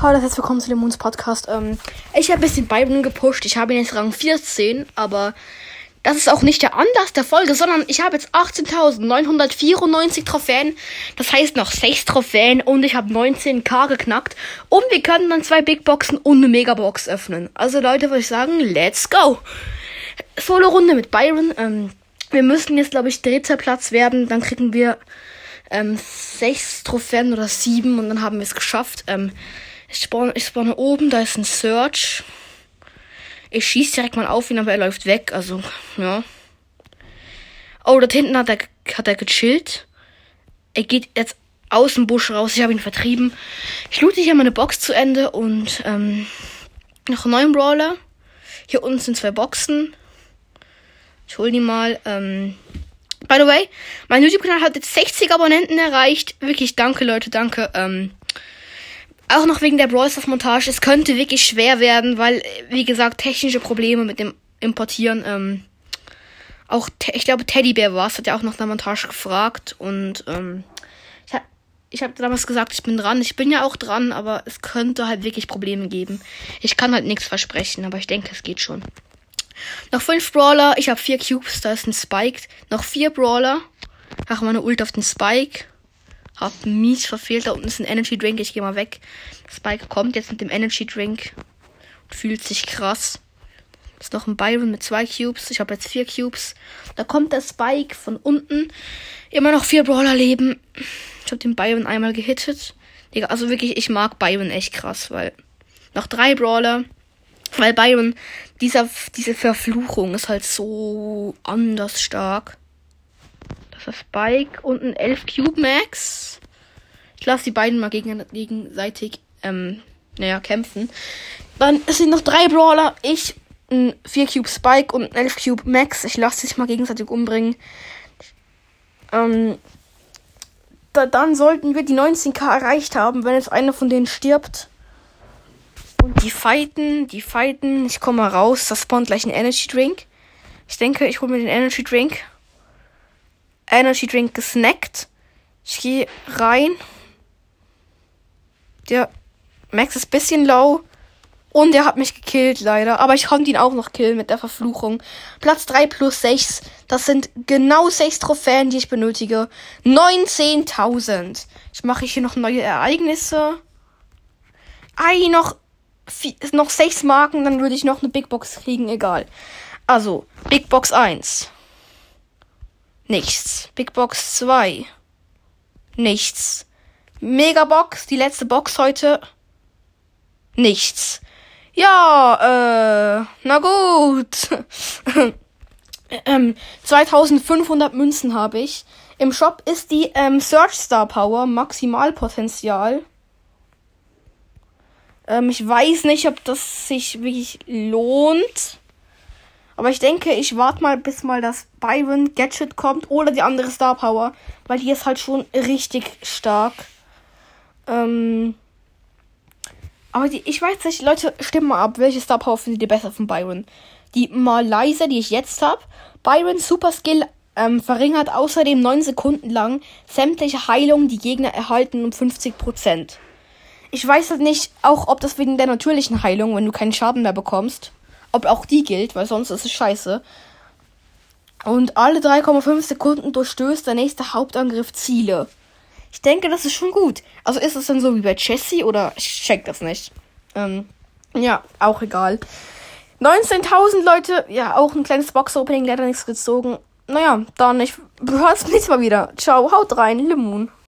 Hallo, herzlich willkommen zu dem Moons Podcast. Ähm, ich habe ein bisschen Byron gepusht. Ich habe ihn jetzt Rang 14, aber das ist auch nicht der Anlass der Folge, sondern ich habe jetzt 18.994 Trophäen. Das heißt noch 6 Trophäen und ich habe 19k geknackt. Und wir können dann zwei Big Boxen und eine Megabox öffnen. Also Leute, würde ich sagen, let's go. Solo-Runde mit Byron. Ähm, wir müssen jetzt, glaube ich, dritter Platz werden. Dann kriegen wir ähm, sechs Trophäen oder sieben und dann haben wir es geschafft. Ähm, ich spawn, ich spawne oben, da ist ein Search. Ich schieße direkt mal auf ihn, aber er läuft weg. Also, ja. Oh, dort hinten hat er, hat er gechillt. Er geht jetzt aus dem Busch raus. Ich habe ihn vertrieben. Ich loote hier meine Box zu Ende und ähm, noch einen neuen Brawler. Hier unten sind zwei Boxen. Ich hol die mal. Ähm, by the way, mein YouTube-Kanal hat jetzt 60 Abonnenten erreicht. Wirklich, danke Leute, danke. Ähm, auch noch wegen der Brawl Stars Montage. Es könnte wirklich schwer werden, weil, wie gesagt, technische Probleme mit dem Importieren. Ähm, auch, ich glaube, Teddybär war es, hat ja auch nach der Montage gefragt. Und ähm, ich habe ich hab damals gesagt, ich bin dran. Ich bin ja auch dran, aber es könnte halt wirklich Probleme geben. Ich kann halt nichts versprechen, aber ich denke, es geht schon. Noch fünf Brawler. Ich habe vier Cubes. Da ist ein Spike. Noch vier Brawler. Ach, meine Ult auf den Spike. Hab mies verfehlt. Da unten ist ein Energy Drink. Ich gehe mal weg. Spike kommt jetzt mit dem Energy Drink. Und fühlt sich krass. Ist noch ein Byron mit zwei Cubes. Ich habe jetzt vier Cubes. Da kommt der Spike von unten. Immer noch vier Brawler leben. Ich habe den Byron einmal gehittet. Also wirklich, ich mag Byron echt krass, weil noch drei Brawler. Weil Byron, dieser, diese Verfluchung ist halt so anders stark. Das Spike und ein 11 Cube Max. Ich lasse die beiden mal gegen, gegenseitig, ähm, naja, kämpfen. Dann sind noch drei Brawler. Ich, ein 4 Cube Spike und ein 11 Cube Max. Ich lasse sich mal gegenseitig umbringen. Ähm, da, dann sollten wir die 19k erreicht haben, wenn jetzt einer von denen stirbt. Und die fighten, die fighten. Ich komme mal raus. Das spawnt gleich ein Energy Drink. Ich denke, ich hole mir den Energy Drink. Energy Drink gesnackt. Ich gehe rein. Der Max ist bisschen low. Und er hat mich gekillt, leider. Aber ich konnte ihn auch noch killen mit der Verfluchung. Platz 3 plus 6. Das sind genau 6 Trophäen, die ich benötige. 19.000. Ich mache hier noch neue Ereignisse. Ei, noch, noch 6 Marken, dann würde ich noch eine Big Box kriegen, egal. Also, Big Box 1. Nichts. Big Box 2. Nichts. Megabox, die letzte Box heute. Nichts. Ja, äh, na gut. ähm, 2500 Münzen habe ich. Im Shop ist die ähm, Search Star Power Maximalpotenzial. Ähm, ich weiß nicht, ob das sich wirklich lohnt. Aber ich denke, ich warte mal, bis mal das Byron Gadget kommt oder die andere Star Power. Weil die ist halt schon richtig stark. Ähm. Aber die, ich weiß nicht, Leute, stimmen mal ab, welche Star Power findet ihr besser von Byron? Die Malaysia, die ich jetzt habe. Byron Super Skill ähm, verringert außerdem 9 Sekunden lang sämtliche Heilungen, die Gegner erhalten, um 50%. Ich weiß halt nicht, auch ob das wegen der natürlichen Heilung, wenn du keinen Schaden mehr bekommst, ob auch die gilt, weil sonst ist es scheiße. Und alle 3,5 Sekunden durchstößt der nächste Hauptangriff Ziele. Ich denke, das ist schon gut. Also ist es dann so wie bei Jessie oder ich check das nicht. Ähm, ja, auch egal. 19.000 Leute, ja, auch ein kleines Box-Opening, leider nichts gezogen. Naja, dann, ich höre es nächstes Mal wieder. Ciao, haut rein, Lemon.